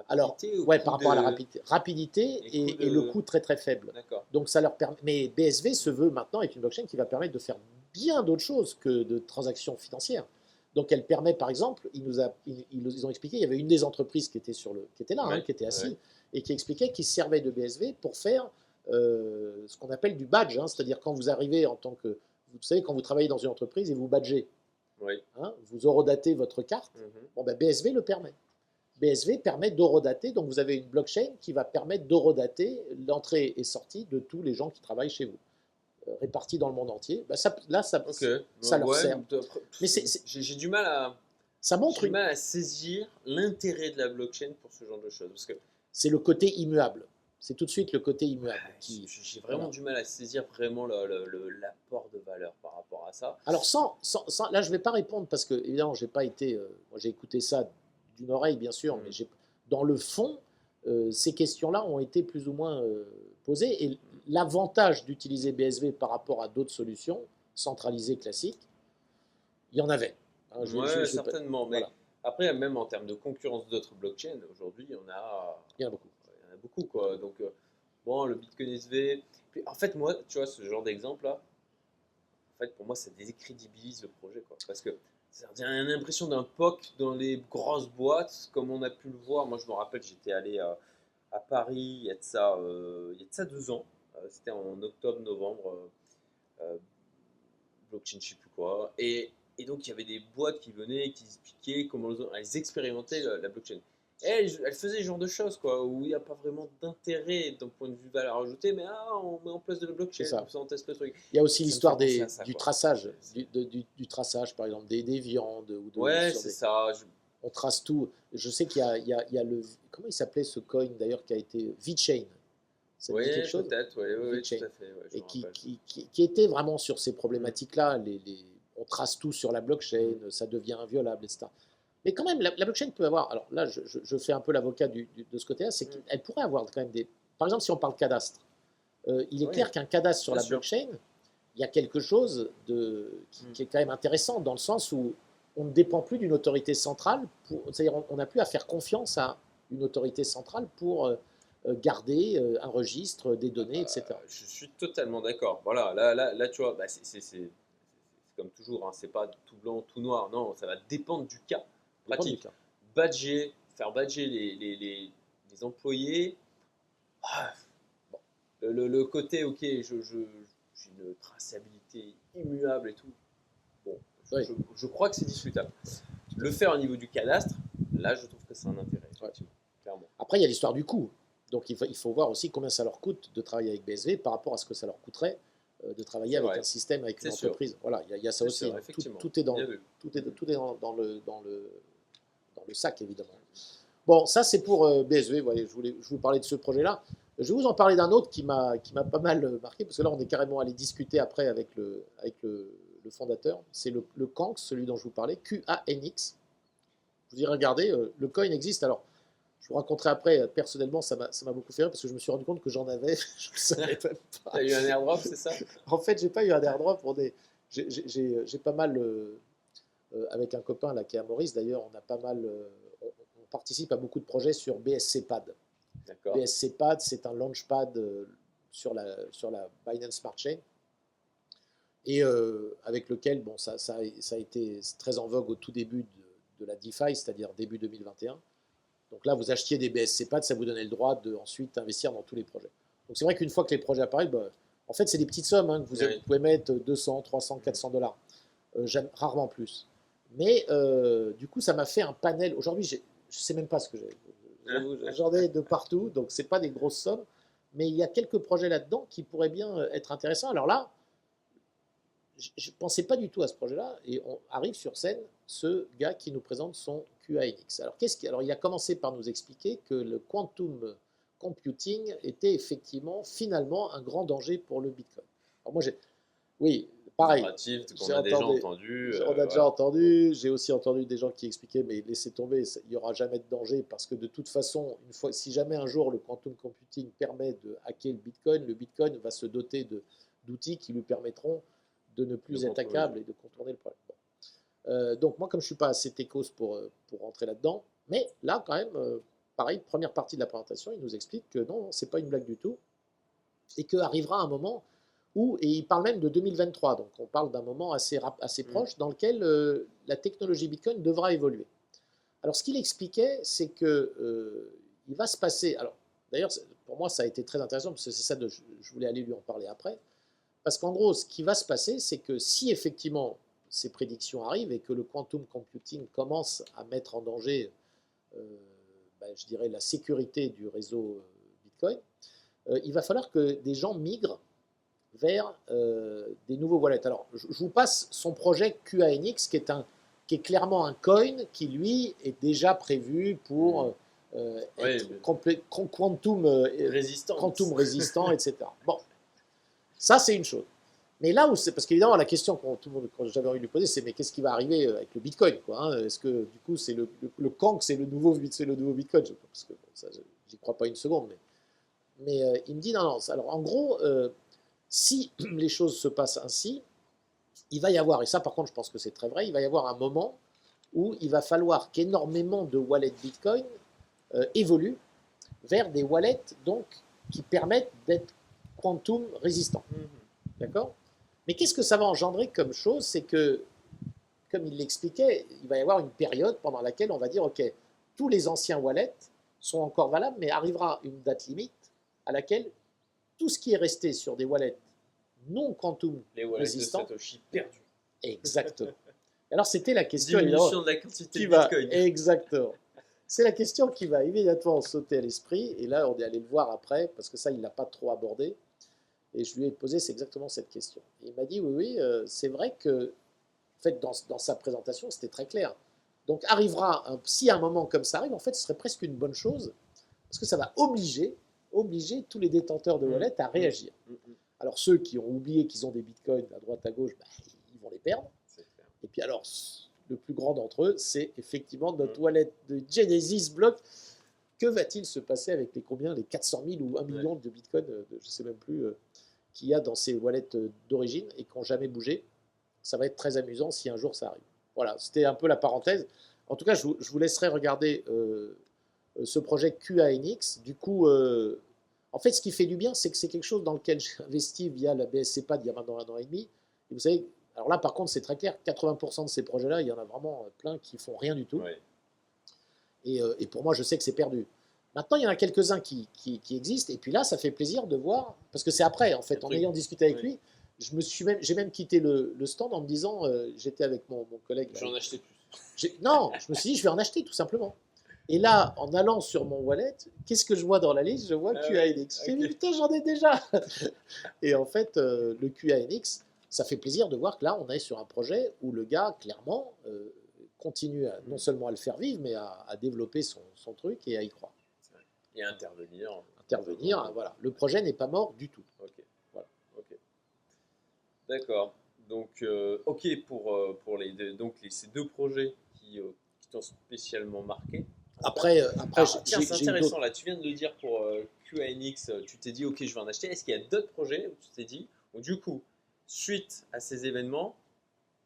Alors, Ouais, par rapport à la rapidité, rapidité Et le coût très très faible. Donc ça leur permet. Mais BSV se veut maintenant être une blockchain qui va permettre de faire bien d'autres choses que de transactions financières. Donc elle permet, par exemple, ils nous, a, ils, ils nous ont expliqué, il y avait une des entreprises qui était sur le, qui était là, hein, qui était assise, ouais. et qui expliquait qu'ils se servaient de BSV pour faire euh, ce qu'on appelle du badge, hein, c'est-à-dire quand vous arrivez en tant que, vous savez, quand vous travaillez dans une entreprise et vous badgez, Oui. hein, vous horodatez votre carte. Mhm. Bon, ben, BSV le permet. BSV permet d'horodater, donc vous avez une blockchain qui va permettre d'horodater l'entrée et sortie de tous les gens qui travaillent chez vous, euh, répartis dans le monde entier. Ben, ça, là, ça, ça leur Ouais, sert. Mais J'ai du mal à. ça J'ai montre du mal à saisir l'intérêt de la blockchain pour ce genre de choses. Parce que c'est le côté immuable. C'est tout de suite le côté immuable. qui- j'ai vraiment voilà. du mal à saisir vraiment l'apport de valeur par rapport à ça. Alors sans, sans- sans- là je ne vais pas répondre parce que évidemment j'ai pas été, euh, moi j'ai écouté ça d'une oreille bien sûr, Mm. mais j'ai, dans le fond euh, ces questions-là ont été plus ou moins euh, posées et l'avantage d'utiliser BSV par rapport à d'autres solutions centralisées classiques, il y en avait. Hein, je- ouais, je- je- certainement. Mais voilà. après, même en termes de concurrence d'autres blockchains, aujourd'hui, on a, Il y en a beaucoup. il y en a beaucoup. Quoi. Donc, euh, bon, le Bitcoin SV. Puis, en fait, moi, tu vois, ce genre d'exemple-là, en fait, pour moi, ça décrédibilise le projet. Quoi. Parce que ça a l'impression d'un POC dans les grosses boîtes, comme on a pu le voir. Moi, je me rappelle, j'étais allé à, à Paris il y a de ça, euh, y a de ça deux ans. Euh, C'était en octobre-novembre. euh, euh, blockchain, je sais plus quoi. Et, donc, il y avait des boîtes qui venaient, qui expliquaient comment elles, elles expérimentaient la blockchain. Et elles, elles faisaient ce genre de choses, quoi, où il n'y a pas vraiment d'intérêt d'un point de vue valeur ajoutée, mais ah, on met en place de la blockchain, ça. on teste le truc. Il y a aussi l'histoire du quoi. traçage, du, de- du- du traçage par exemple des, des viandes ou de, Ouais, c'est des- ça. je- on trace tout. Je sais qu'il y a, il y y a le. Comment il s'appelait ce coin d'ailleurs qui a été VeChain Ça te dit Ouais, quelque chose? peut-être, ouais, ouais, tout à fait. ouais, Et qui, qui, qui- qui était vraiment sur ces problématiques-là. Les, les- on trace tout sur la blockchain, ça devient inviolable, etc. Mais quand même, la, la blockchain peut avoir. Alors là, je, fais un peu l'avocat de ce côté-là, c'est Mm. qu'elle pourrait avoir quand même des. Par exemple, si on parle cadastre, euh, il est Oui, clair qu'un cadastre sur la sûr. blockchain, il y a quelque chose de, qui, Mm. qui est quand même intéressant dans le sens où on ne dépend plus d'une autorité centrale. C'est-à-dire, on- n'a plus à faire confiance à une autorité centrale pour euh, euh, garder un registre des données, etc. Euh, je suis totalement d'accord. Voilà, là, là, là, tu vois, bah, c'est- comme toujours, hein, c'est pas tout blanc, tout noir. Non, ça va dépendre du cas pratique. cas. Badger, faire badger les, les, les, les employés. Ah, bon. le, le- le côté, ok, je, je, j'ai une traçabilité immuable et tout. Bon, je, Oui. je, je crois que c'est discutable. Le faire au niveau du cadastre, là, je trouve que c'est un intérêt, clairement. Après, il y a l'histoire du coût. Donc, il faut, il faut voir aussi combien ça leur coûte de travailler avec BSV par rapport à ce que ça leur coûterait euh, de travailler avec un système, avec une sûr. entreprise. Voilà, il y a, il y a ça aussi. sûr, hein. Tout, est, dans, tout est, tout est dans, dans le, dans, le, dans le sac, évidemment. Bon, ça, c'est pour euh, BSV. Voyez, je, voulais, je vous parlais de ce projet-là. Je vais vous en parler d'un autre qui m'a pas mal euh, marqué, parce que là, on est carrément allé discuter après avec le, avec le, le fondateur. C'est le, le KANX, celui dont je vous parlais, QANX. Je vous dis, regardez, euh, le coin existe. Alors, je vous raconterai après, personnellement, ça m'a beaucoup fait rire parce que je me suis rendu compte que j'en avais. <laughs> je ne savais même pas. Tu as eu un airdrop, c'est ça? En fait, j'ai pas eu un airdrop pour des. J'ai pas mal. Euh, euh, avec un copain là, qui est à Maurice, d'ailleurs, on a pas mal. Euh, on, participe à beaucoup de projets sur BSC Pad. BSC Pad, c'est un launchpad sur la, sur la Binance Smart Chain et avec lequel bon, ça, ça, ça, a été très en vogue au tout début de, de la DeFi, c'est-à-dire début 2021. Donc là, vous achetiez des BSC PAD, ça vous donnait le droit de ensuite investir dans tous les projets. Donc c'est vrai qu'une fois que les projets apparaissent, bah, en fait, c'est des petites sommes hein, que vous, pouvez mettre 200, 300, 400 dollars, euh, rarement plus. Mais euh, du coup, ça m'a fait un panel. Aujourd'hui, je ne sais même pas ce que j'ai. J'en ai de partout, donc ce pas des grosses sommes. Mais il y a quelques projets là-dedans qui pourraient bien euh, être intéressants. Alors là, je ne pensais pas du tout à ce projet-là. Et on arrive sur scène, ce gars qui nous présente son QANX. Alors, qu'est-ce qui, alors il a commencé par nous expliquer que le quantum computing était effectivement, finalement, un grand danger pour le Bitcoin. Alors moi, j'ai, oui, pareil. On a déjà entendu. on a déjà entendu. J'ai aussi entendu des gens qui expliquaient, mais laissez tomber, il n'y aura jamais de danger parce que de toute façon, une fois, si jamais un jour le quantum computing permet de hacker le Bitcoin, le Bitcoin va se doter de, d'outils qui lui permettront de ne plus être hackable et de contourner le problème. Euh, donc moi, comme je ne suis pas assez techos pour, euh, pour rentrer là-dedans, mais là, quand même, euh, pareil, première partie de la présentation, il nous explique que non, c'est pas une blague du tout, et qu'arrivera un moment où, et il parle même de 2023, donc on parle d'un moment assez, assez mm. proche, dans lequel la technologie Bitcoin devra évoluer. Alors ce qu'il expliquait, c'est que il va se passer, alors d'ailleurs, pour moi, ça a été très intéressant, parce que c'est ça, de, je voulais aller lui en parler après, parce qu'en gros, ce qui va se passer, c'est que si effectivement ces prédictions arrivent et que le quantum computing commence à mettre en danger, euh, ben, je dirais, la sécurité du réseau euh, Bitcoin, euh, il va falloir que des gens migrent vers des nouveaux wallets. Alors, je, vous passe son projet QANX, qui est, un, qui est clairement un coin qui, lui, est déjà prévu pour être quantum, résistant. quantum résistant, etc. Bon, ça, c'est une chose. Mais là où c'est, parce qu'évidemment, la question que tout le monde, quand j'avais envie de lui poser, c'est mais qu'est-ce qui va arriver euh, avec le Bitcoin quoi hein? Est-ce que du coup, c'est le, le, Kang, c'est le nouveau, c'est le nouveau Bitcoin? Parce que bon, ça, j'y crois pas une seconde, mais, mais euh, il me dit non, non. Alors en gros, euh, si <clears throat> les choses se passent ainsi, il va y avoir, et ça par contre, je pense que c'est très vrai, il va y avoir un moment où il va falloir qu'énormément de wallets Bitcoin évoluent vers des wallets donc qui permettent d'être quantum résistants. Mm-hmm. D'accord? Mais qu'est-ce que ça va engendrer comme chose? C'est que, comme il l'expliquait, il va y avoir une période pendant laquelle on va dire, OK, tous les anciens wallets sont encore valables, mais arrivera une date limite à laquelle tout ce qui est resté sur des wallets non quantum les wallets résistants, de Satoshi perdus. Exactement. Alors c'était la question Diminution de la quantité de Bitcoin. exactement. C'est la question qui va immédiatement sauter à l'esprit, et là on est allé le voir après, parce que ça il ne l'a pas trop abordé. Et je lui ai posé c'est exactement cette question. il m'a dit oui, oui, euh, c'est vrai que, en fait, dans, dans sa présentation, c'était très clair. Donc arrivera, un, si un moment comme ça arrive, en fait, ce serait presque une bonne chose, parce que ça va obliger, obliger tous les détenteurs de mmh. wallet à mmh. réagir. Mmh, alors ceux qui ont oublié qu'ils ont des bitcoins à droite à gauche, bah, ils vont les perdre. Et puis alors, le plus grand d'entre eux, c'est effectivement notre wallet de Genesis Block. Que va-t-il se passer avec les combien Les 400 000 ou 1 million de bitcoins, euh, je ne sais même plus, euh, qu'il y a dans ces wallets euh, d'origine et qui n'ont jamais bougé? Ça va être très amusant si un jour ça arrive. Voilà, c'était un peu la parenthèse. En tout cas, je vous, laisserai regarder euh, ce projet QANX. Du coup, en fait, ce qui fait du bien, c'est que c'est quelque chose dans lequel j'ai investi via la BSC PAD il y a maintenant un an et demi. Et vous savez, alors là, par contre, c'est très clair, 80% de ces projets-là, il y en a vraiment plein qui font rien du tout. Et, et, pour moi, je sais que c'est perdu. Maintenant, il y en a quelques-uns qui, existent, et puis là, ça fait plaisir de voir, parce que c'est après, en fait, en ayant discuté avec lui, je me suis même, j'ai même quitté le, stand en me disant, euh, j'étais avec mon, collègue. J'en achetais plus. Non, je me suis dit, je vais en acheter tout simplement. Et là, en allant sur mon wallet, qu'est-ce que je vois dans la liste? Je vois ah QANX. J'ai putain, j'en ai déjà <laughs> Et en fait, euh, le QANX, ça fait plaisir de voir que là, on est sur un projet où le gars, clairement, euh, continue à, non seulement à le faire vivre, mais à, développer son, son, truc et à y croire intervenir. Intervenir, voilà. Le projet n'est pas mort du tout. Ok. Voilà. D'accord. Donc, euh, ok pour, pour les, donc les, ces deux projets qui, qui t'ont spécialement marqué. Après, euh, après Alors, tiens, c'est intéressant là. Tu viens de le dire pour euh, QANX. euh, Tu t'es dit, ok, je vais en acheter. Est-ce qu'il y a d'autres projets où tu t'es dit, bon, du coup, suite à ces événements,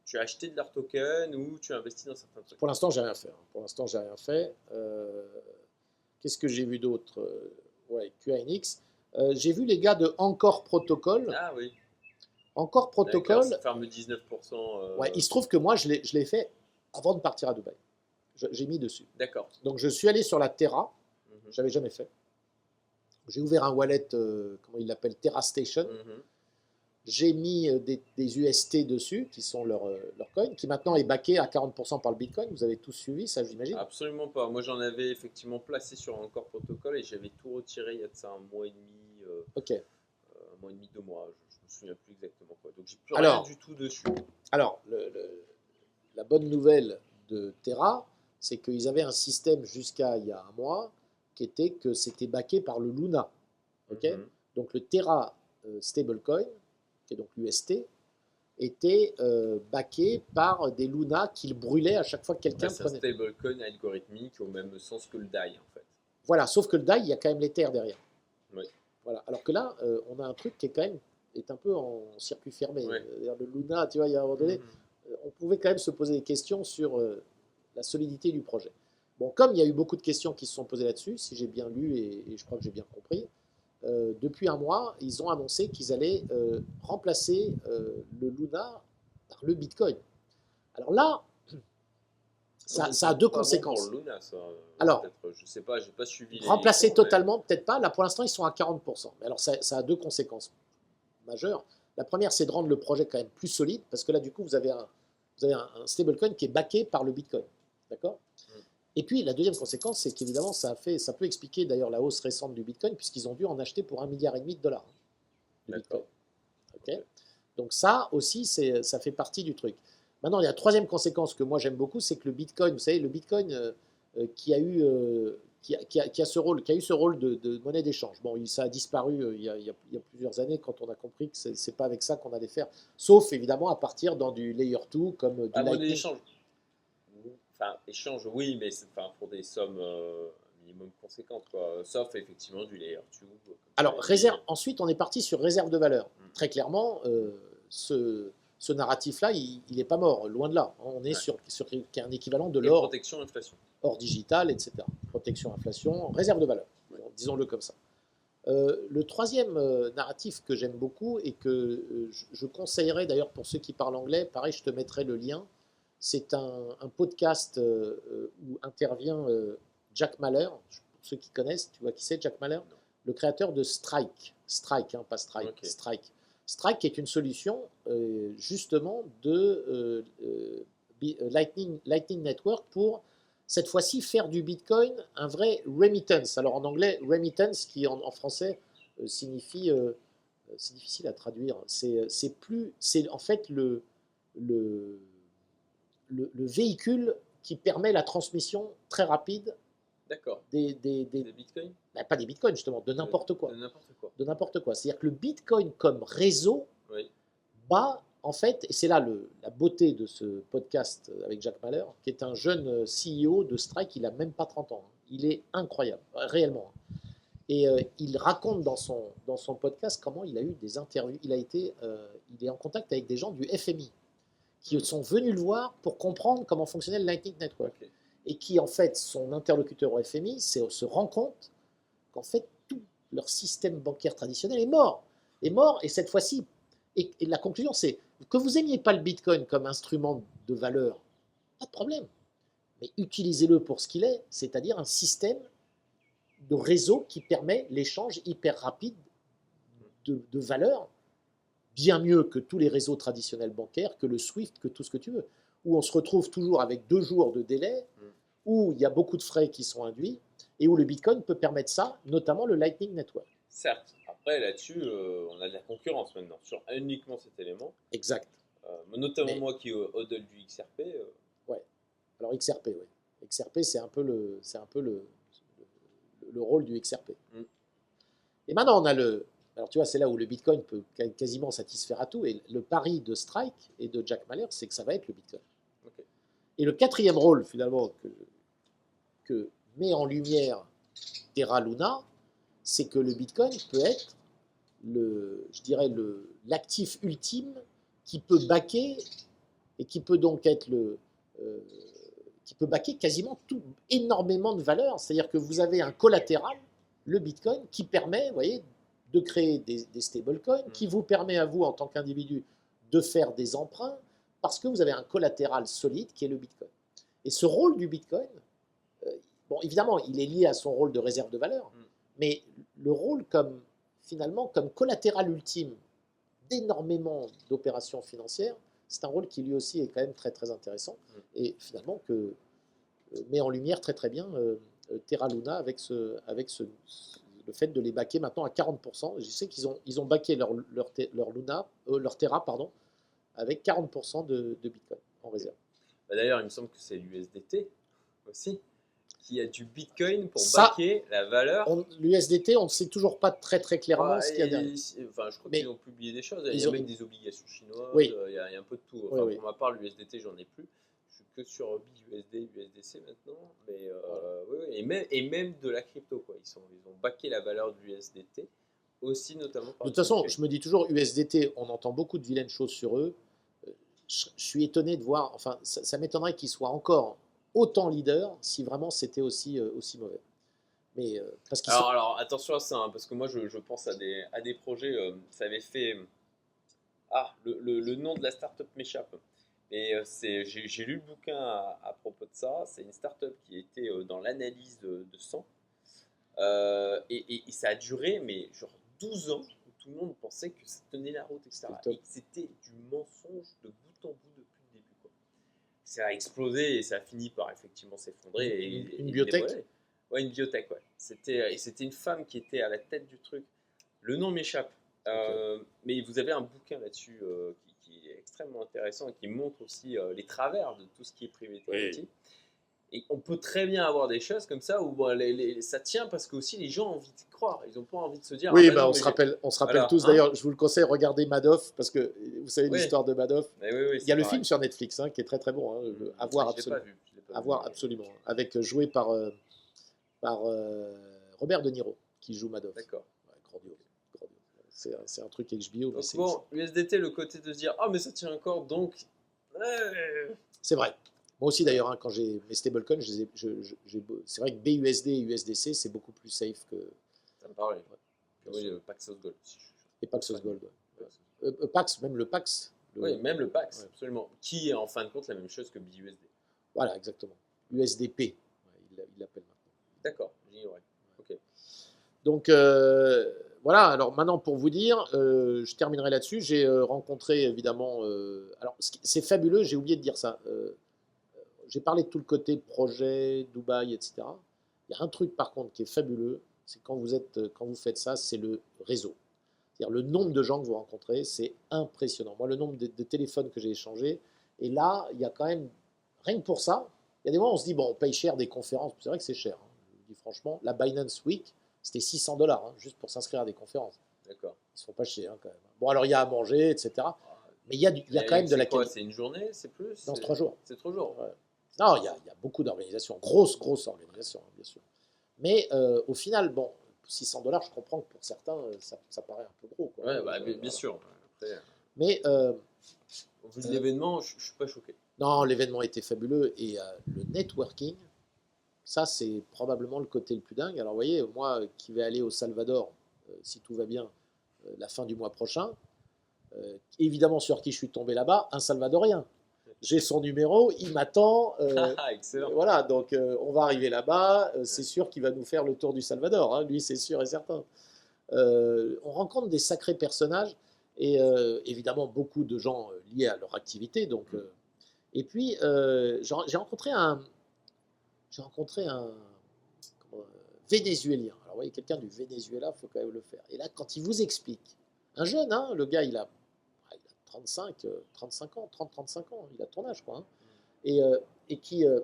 tu as acheté de leurs tokens ou tu as investi dans certains trucs? Pour l'instant, j'ai rien fait. hein. Pour l'instant, j'ai rien fait. Euh, Qu'est-ce que j'ai vu d'autre? Ouais, QANX. Euh, j'ai vu les gars de Encore Protocol. Ah oui. Encore Protocol. fameux 19%. euh, Ouais, il se trouve que moi, je l'ai fait avant de partir à Dubaï. J'ai mis dessus. D'accord. Donc, je suis allé sur la Terra. Mhm. J'avais jamais fait. J'ai ouvert un wallet, euh, comment il l'appelle, Terra Station. Mhm. J'ai mis euh, des, des UST dessus, qui sont leurs euh, leurs coins, qui maintenant est backé à 40% par le Bitcoin. Vous avez tous suivi ça, j'imagine? Absolument pas. Moi, j'en avais effectivement placé sur encore protocole et j'avais tout retiré il y a de ça un mois et demi, euh, Ok. un mois et demi, deux mois. Je, je me souviens plus exactement quoi. Donc, j'ai plus Alors. rien du tout dessus. Alors, le- le- la bonne nouvelle de Terra, c'est qu'ils avaient un système jusqu'à il y a un mois qui était que c'était backé par le Luna. ok Mhm. Donc, le Terra euh, stablecoin, qui est donc l'UST, était euh, backé par des Luna qu'ils brûlaient à chaque fois que quelqu'un Ouais, c'est un prenait. stablecoin algorithmique au même sens que le DAI en fait. Voilà, sauf que le DAI, il y a quand même l'Ether derrière. Oui. Voilà. Alors que là, euh, on a un truc qui est quand même est un peu en circuit fermé. Ouais. Euh, Le Luna, tu vois, il y a un moment donné, Mhm. on pouvait quand même se poser des questions sur euh, la solidité du projet. Bon, comme il y a eu beaucoup de questions qui se sont posées là-dessus, si j'ai bien lu et, et je crois que j'ai bien compris, euh, depuis un mois, ils ont annoncé qu'ils allaient euh, remplacer euh, le Luna par le Bitcoin. Alors là, ça, a deux bon conséquences. pour Luna, ça. Alors. je sais pas, j'ai pas suivi. Remplacer mais- totalement, peut-être pas. Là, pour l'instant, ils sont à 40%. Mais alors, ça, ça a deux conséquences majeures. La première, c'est de rendre le projet quand même plus solide, parce que là, du coup, vous avez un, vous avez un, un stablecoin qui est backé par le Bitcoin. D'accord Mm. Et puis, la deuxième conséquence, c'est qu'évidemment, ça, a fait, ça peut expliquer d'ailleurs la hausse récente du Bitcoin, puisqu'ils ont dû en acheter pour un milliard et demi de dollars de Bitcoin. Donc, ça aussi, ça fait partie du truc. Maintenant, il y a la troisième conséquence que moi j'aime beaucoup, c'est que le Bitcoin, vous savez, le Bitcoin euh, euh, qui a eu euh, qui, a, qui a- qui a ce rôle, qui a eu ce rôle de, de monnaie d'échange. Bon, il- ça a disparu euh, il, y a, il y plusieurs années quand on a compris que c'est c'est pas avec ça qu'on allait faire, sauf évidemment à partir dans du layer 2 comme du Ah, monnaie d'échange. Enfin, échange, oui, mais c'est enfin, pour des sommes euh, minimum conséquentes, quoi. Sauf effectivement du layer 2. comme Alors, réserve, ensuite, on est parti sur réserve de valeur. Mm. Très clairement, euh, ce, ce narratif-là, il n'est pas mort, loin de là. On est Ouais. sur, sur qui est un équivalent de l'or protection, inflation. or digital, etc. Protection, inflation, réserve de valeur, disons-le comme ça. Euh, le troisième euh, narratif que j'aime beaucoup et que euh, je, je conseillerais d'ailleurs pour ceux qui parlent anglais, pareil, je te mettrai le lien. C'est un, un podcast euh, euh, où intervient euh, Jack Mahler. Pour ceux qui connaissent, tu vois qui c'est Jack Mahler? Le créateur de Strike. Strike, hein, pas Strike. Strike. Strike est une solution euh, justement de euh, euh, euh, Lightning, Lightning Network pour cette fois-ci faire du Bitcoin un vrai remittance. Alors en anglais, remittance, qui en, en français signifie, c'est difficile à traduire, c'est c'est plus, c'est en fait le, le, le, le véhicule qui permet la transmission très rapide D'accord. des, des, des- Des bitcoins? Bah, pas des bitcoins justement, de n'importe quoi, De n'importe quoi. C'est-à-dire que le Bitcoin comme réseau Oui. bat, en fait, et c'est là le- la beauté de ce podcast avec Jack Mahler, qui est un jeune euh, CEO de Strike, il a même pas 30 ans. Il est incroyable, euh, réellement. Et euh, il raconte dans son, dans son podcast comment il a eu des interviews. Il, a été, euh, il est en contact avec des gens du FMI qui sont venus le voir pour comprendre comment fonctionnait le Lightning Network. Et qui, en fait, son interlocuteur au FMI c'est- se rend compte qu'en fait, tout leur système bancaire traditionnel est mort. Est mort, et cette fois-ci, et, et la conclusion, c'est que vous aimiez pas le Bitcoin comme instrument de valeur, pas de problème. Mais utilisez-le pour ce qu'il est, c'est-à-dire un système de réseau qui permet l'échange hyper rapide de, de valeurs, bien mieux que tous les réseaux traditionnels bancaires, que le SWIFT, que tout ce que tu veux, où on se retrouve toujours avec deux jours de délai, Mm. où il y a beaucoup de frais qui sont induits, et où le Bitcoin peut permettre ça, notamment le Lightning Network. Certes. Après, là-dessus, euh, on a de la concurrence maintenant sur uniquement cet élément. Exact. Euh, notamment Mais- moi qui euh, du XRP. euh, Alors XRP, oui. XRP, c'est un peu le, c'est un peu le, le, le rôle du XRP. Mm. Et maintenant, on a le. Alors, tu vois, c'est là où le Bitcoin peut quasiment satisfaire à tout. Et le pari de Strike et de Jack Mahler, c'est que ça va être le Bitcoin. Et le quatrième rôle, finalement, que, que met en lumière Terra Luna, c'est que le Bitcoin peut être le, je dirais le, l'actif ultime qui peut baquer et qui peut donc être le, euh, qui peut baquer quasiment tout, énormément de valeur. C'est-à-dire que vous avez un collatéral, le Bitcoin, qui permet, vous voyez, de créer des, des stablecoins, qui vous permet à vous, en tant qu'individu, de faire des emprunts, parce que vous avez un collatéral solide qui est le Bitcoin. Et ce rôle du Bitcoin, euh, bon, évidemment, il est lié à son rôle de réserve de valeur, Mm. mais le rôle comme, finalement, comme collatéral ultime d'énormément d'opérations financières, c'est un rôle qui lui aussi est quand même très très intéressant Mm. et finalement que euh, met en lumière très très bien euh, euh, Terra Luna avec, ce, avec ce, le fait de les baquer maintenant à 40%. Je sais qu'ils ont, ils ont baqué leur, leur, leur, Luna, euh, leur Terra pardon, avec 40% de, de Bitcoin en réserve. Bah, D'ailleurs, il me semble que c'est l'USDT aussi qui a du Bitcoin pour Ça- baquer la valeur. L'USDT, on ne sait toujours pas très très clairement Ouais, ce qu'il y a derrière. Enfin, je crois qu'ils ont publié des choses. Il Ils y a ont- même des obligations chinoises. Oui. euh, Il, y a, il y a un peu de tout. Enfin, oui. Pour ma part, l'USDT, j'en ai plus. Que sur BUSD, USDC maintenant. Mais euh. Et, même, et même de la crypto. Quoi. Ils, sont, ils ont baqué la valeur de l'USDT aussi, notamment par De toute façon, je me dis toujours, USDT, on entend beaucoup de vilaines choses sur eux. Euh, Je, je suis étonné de voir, enfin, ça, ça m'étonnerait qu'ils soient encore autant leaders si vraiment c'était aussi, euh, aussi mauvais. Mais euh, parce Alors, sont- alors, attention à ça, hein, parce que moi je, je pense à des, à des projets, euh, ça avait fait... Ah, le, le- le nom de la startup m'échappe. Et euh, j'ai, lu le bouquin à, à propos de ça. C'est une startup qui était euh, dans l'analyse de, de sang. Euh, et, et- et ça a duré, mais genre 12 ans, où tout le monde pensait que ça tenait la route, etc. Et c'était du mensonge de bout en bout depuis le début. Quoi. Ça a explosé et ça a fini par effectivement s'effondrer. et- Une- une biotech? Ouais, une biotech, ouais. C'était, et c'était une femme qui était à la tête du truc. Le nom m'échappe. Euh, mais vous avez un bouquin là-dessus euh, qui est extrêmement intéressant et qui montre aussi euh, les travers de tout ce qui est private Oui. equity. Et on peut très bien avoir des choses comme ça où bon, les- les- ça tient parce que aussi les gens ont envie de croire. Ils n'ont pas envie de se dire. oui, ah, bah bah, non, on, se rappelle, on se rappelle Voilà, tous hein. d'ailleurs, je vous le conseille, regardez Madoff, parce que vous savez Oui. l'histoire de Madoff. Mais oui, oui, Il y a le film sur Netflix hein, qui est très très bon, hein, le- à voir absolument. vu, voir absolument. Avec euh, joué par, euh, par euh, Robert De Niro qui joue Madoff. D'accord. Ouais. C'est un- un truc HBO. Donc bon, USDT, le côté de se dire ah mais ça tient encore donc. ouais. C'est vrai. Moi aussi d'ailleurs, hein, quand j'ai mes stablecoins, je je- je- c'est vrai que BUSD et USDC, c'est beaucoup plus safe que Ça me paraît. bien Oui, le Paxos Gold. et Paxos Gold. ouais. Euh, euh, Pax, même le Pax. le- Oui, même le Pax, Ouais. absolument. Qui est en fin de compte la même chose que BUSD. Voilà, exactement. USDP, ouais, il l'a- il l'appelle maintenant. D'accord, j'ignorais. Ok. Donc euh, voilà, alors maintenant pour vous dire, euh, je terminerai là-dessus. J'ai euh, rencontré évidemment. euh, alors c'est fabuleux, j'ai oublié de dire ça. J'ai parlé de tout le côté projet, Dubaï, etc. Il y a un truc par contre qui est fabuleux, c'est quand vous quand vous faites ça, c'est le réseau. C'est-à-dire le nombre de gens que vous rencontrez, c'est impressionnant. Moi, le nombre de, de téléphones que j'ai échangés, et là, il y a quand même, rien que pour ça, il y a des moments où on se dit, bon, on paye cher des conférences, c'est vrai que c'est cher. hein. Je vous dis franchement, la Binance Week, c'était 600 dollars, hein, juste pour s'inscrire à des conférences. D'accord. Ils se font pas chier, hein, quand même. Bon, alors il y a à manger, etc. Mais il y a, du- il y a Et quand même de la qualité. C'est une journée, c'est plus Dans c'est- trois jours. C'est trois jours. Ouais. Non, il y, a, il y a beaucoup d'organisations, grosse, grosse organisation, hein, bien sûr. Mais euh, au final, bon, 600 dollars, je comprends que pour certains, euh, ça, ça paraît un peu gros. Quoi. Ouais, bah, Euh, bien, voilà. sûr. Après, Mais euh, au vu de Euh, l'événement, je, je suis pas choqué. non, l'événement était fabuleux et euh, le networking, ça, c'est probablement le côté le plus dingue. Alors, vous voyez, moi qui vais aller au Salvador, euh, si tout va bien, euh, la fin du mois prochain, euh, évidemment, sur qui je suis tombé là-bas, un Salvadorien. J'ai son numéro, il m'attend. <laughs> Ah, excellent. Voilà, donc on va arriver là-bas. c'est sûr qu'il va nous faire le tour du Salvador. hein, lui, c'est sûr et certain. On rencontre des sacrés personnages et évidemment beaucoup de gens liés à leur activité. Donc, euh, et puis j'ai rencontré un, j'ai rencontré un comment, euh, Vénézuélien. Alors, vous voyez, quelqu'un du Venezuela, il faut quand même le faire. Et là, quand il vous explique, un jeune, hein, le gars, il a, il a 35, euh, 35 ans, 30-35 ans, il a ton âge, quoi. hein et, euh, et qui, euh,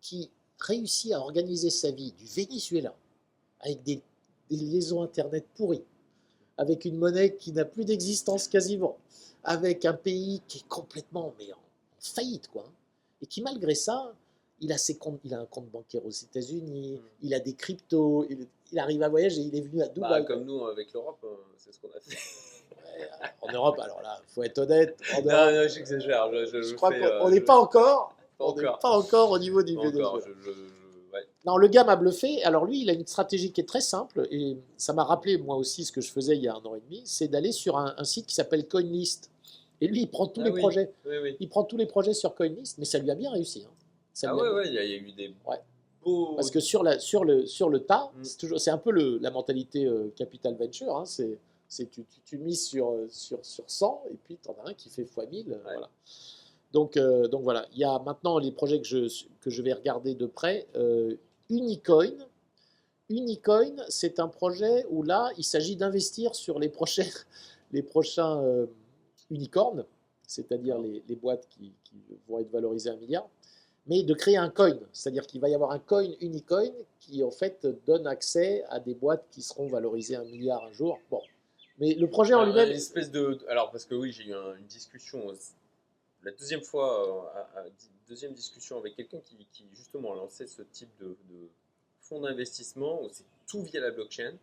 qui réussit à organiser sa vie du Venezuela avec des, des liaisons Internet pourries, avec une monnaie qui n'a plus d'existence quasiment, avec un pays qui est complètement mais en, en faillite, quoi. hein, Et qui, malgré ça, il a, ses comptes, il a un compte bancaire aux États-Unis, Mm. il a des cryptos, il, il arrive à voyager, il est venu à Bah, Dubaï. comme nous avec l'Europe, hein, c'est ce qu'on a fait. Ouais, en Europe, alors là, faut être honnête. en non, Europe, non, j'exagère. Je, je, je crois qu'on on n'est pas encore, on n'est encore. pas encore au niveau du Venezuela. ouais. Non, le gars m'a bluffé. Alors lui, il a une stratégie qui est très simple et ça m'a rappelé moi aussi ce que je faisais il y a un an et demi, c'est d'aller sur un, un site qui s'appelle CoinList. Et lui, il prend tous Ah les oui. projets. Oui, oui. Il prend tous les projets sur CoinList, mais ça lui a bien réussi. hein. Ah ouais, ouais, il y, a eu des Ouais. beaux. Parce que sur, la, sur, le, sur le tas, Mm. c'est toujours- c'est un peu le- la mentalité euh, capital venture. hein, c'est c'est tu, tu, tu mises sur, euh, sur, sur 100 et puis tu en as un qui fait x1000. euh, Voilà. Donc, euh, donc voilà, il y a maintenant les projets que je, que je vais regarder de près. Euh, Unicoin. Unicoin, c'est un projet où là, il s'agit d'investir sur les prochains, <laughs> les prochains euh, unicornes, c'est-à-dire les, les boîtes qui, qui vont être valorisées à un milliard mais de créer un coin. C'est-à-dire qu'il va y avoir un coin Unicoin qui, en fait, donne accès à des boîtes qui seront valorisées un milliard un jour. Bon. Mais le projet en Ah, lui-même. Espèce de. Alors, parce que oui, j'ai eu un- une discussion. euh, La deuxième fois, euh, deuxième discussion avec quelqu'un qui, qui, justement lançait ce type de, de fonds d'investissement où c'est tout via la blockchain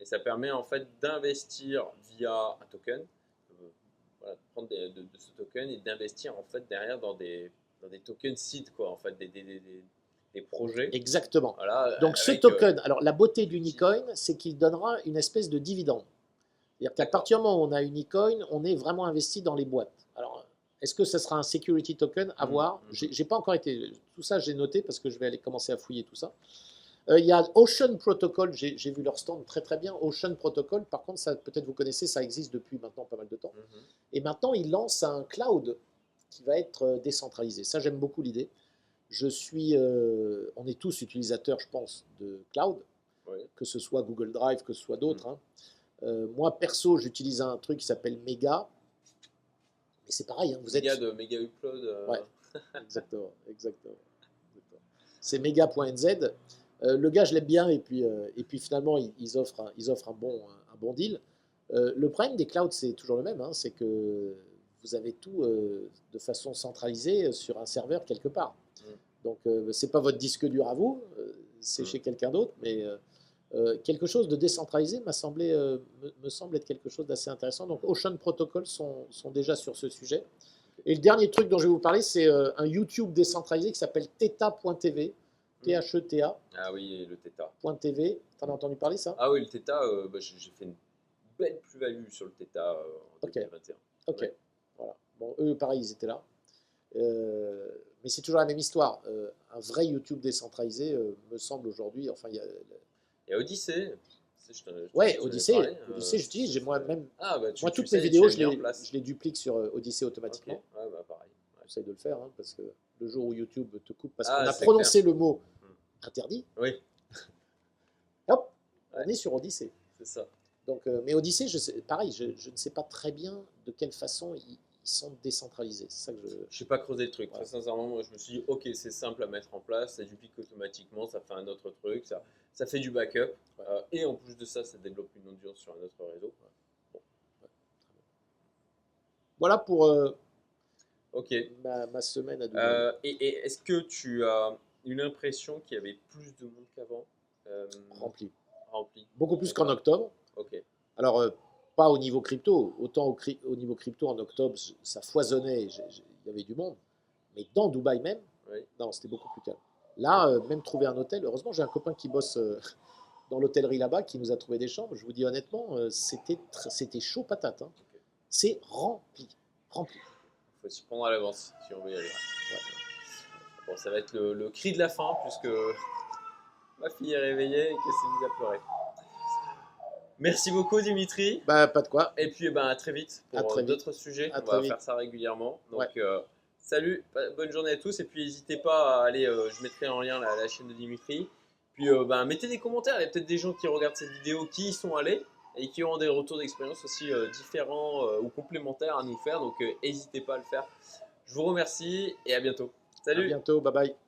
et ça permet en fait d'investir via un token, euh, voilà, de prendre des- de, de ce token et d'investir en fait derrière dans des, dans des tokens seed quoi, en fait, des, des, des, des- des projets. Exactement. Voilà, Donc ce euh, token, alors la beauté d'Unicoin, c'est qu'il donnera une espèce de dividende. C'est-à-dire qu'à partir du moment où on a Unicoin, on est vraiment investi dans les boîtes. Alors, est-ce que ce sera un security token? À Mhm, voir. mhm. J'ai pas encore été. Tout ça, j'ai noté parce que je vais aller commencer à fouiller tout ça. Euh, Il y a Ocean Protocol, j'ai vu leur stand très très bien. Ocean Protocol, par contre, ça peut-être vous connaissez, ça existe depuis maintenant pas mal de temps. mhm. Et maintenant, ils lancent un cloud qui va être euh, décentralisé. Ça, j'aime beaucoup l'idée. Je suis, euh, on est tous utilisateurs, je pense, de cloud, Oui. que ce soit Google Drive, que ce soit d'autres. hein. Euh, moi, perso, j'utilise un truc qui s'appelle Mega. Mais c'est pareil, hein, vous êtes. Méga de méga upload. euh, Ouais. <laughs> Exactement, exactement. C'est mega.nz. Le gars, je l'aime bien, et puis, et puis finalement, ils, offrent, un, ils offrent un, bon, un, bon deal. Le problème des clouds, c'est toujours le même, hein, c'est que vous avez tout euh, de façon centralisée sur un serveur quelque part. Mm. Donc, euh, c'est pas votre disque dur à vous, euh, c'est Mm. chez quelqu'un d'autre, mais euh, euh, quelque chose de décentralisé m'a semblé, euh, me, semble être quelque chose d'assez intéressant. Donc, Ocean Protocol sont, sont déjà sur ce sujet. Et le dernier truc dont je vais vous parler, c'est euh, un YouTube décentralisé qui s'appelle theta.tv. T-H-E-T-A.tv. Ah oui, le Theta. T'en as entendu parler ça? Ah oui, le Theta, euh, bah, j'ai fait une belle plus-value sur le Theta euh, en Ok. 2021. Ok. Ouais. Bon, eux, pareil, ils étaient là. Euh, mais c'est toujours la même histoire. Euh, un vrai YouTube décentralisé euh, me semble aujourd'hui. Enfin, il y a, c'est- je ouais, Odyssey. parlé, j'utilise. J'ai moi-même. Ah, bah, Moi, toutes mes vidéos, je les, je les duplique sur Odyssey automatiquement. Ouais, bah, pareil. Ouais. J'essaie de le faire hein, parce que le jour où YouTube te coupe parce Ah, qu'on a prononcé le mot Hmm. interdit, Oui, <laughs> hop, Ouais. on est sur Odyssey. c'est ça. Donc, mais Odyssey, je sais, pareil, je, je ne sais pas très bien de quelle façon ils sont décentralisés. C'est ça que je. Je n'ai pas creusé le truc. Très sincèrement, moi, je me suis dit, ok, c'est simple à mettre en place, ça duplique automatiquement, ça fait un autre truc, ça, ça fait du backup. Ouais. euh, et en plus de ça, ça développe une audience sur un autre réseau. Voilà pour euh, Ok. ma, ma semaine à. Euh, et et est-ce que tu as une impression qu'il y avait plus de monde qu'avant? Euh, rempli. rempli Beaucoup plus qu'en octobre. Ok. Alors, pas au niveau crypto. Autant au, cri- au niveau crypto, en octobre, ça foisonnait, il y avait du monde. Mais dans Dubaï même, Oui. non, c'était beaucoup plus calme. Là, euh, même trouver un hôtel, heureusement, j'ai un copain qui bosse euh, <laughs> dans l'hôtellerie là-bas, qui nous a trouvé des chambres. Je vous dis honnêtement, euh, c'était chaud patate. hein. C'est rempli. Rempli. Il faut s'y prendre à l'avance si on veut y aller. Bon, ça va être le, le cri de la fin puisque <laughs> ma fille est réveillée et qu'elle s'est mise à pleurer. Merci beaucoup Dimitri. Bah, pas de quoi. Et puis eh ben, à très vite À pour euh, d'autres sujets. À on va vite. faire ça régulièrement. Donc Ouais. euh, salut, bonne journée à tous et puis n'hésitez pas à aller, euh, je mettrai en lien la, la chaîne de Dimitri. Puis euh, ben, mettez des commentaires, il y a peut-être des gens qui regardent cette vidéo qui y sont allés et qui ont des retours d'expérience aussi différents ou complémentaires à nous faire. Donc n'hésitez pas à le faire. Je vous remercie et à bientôt. À Salut bientôt. Bye bye.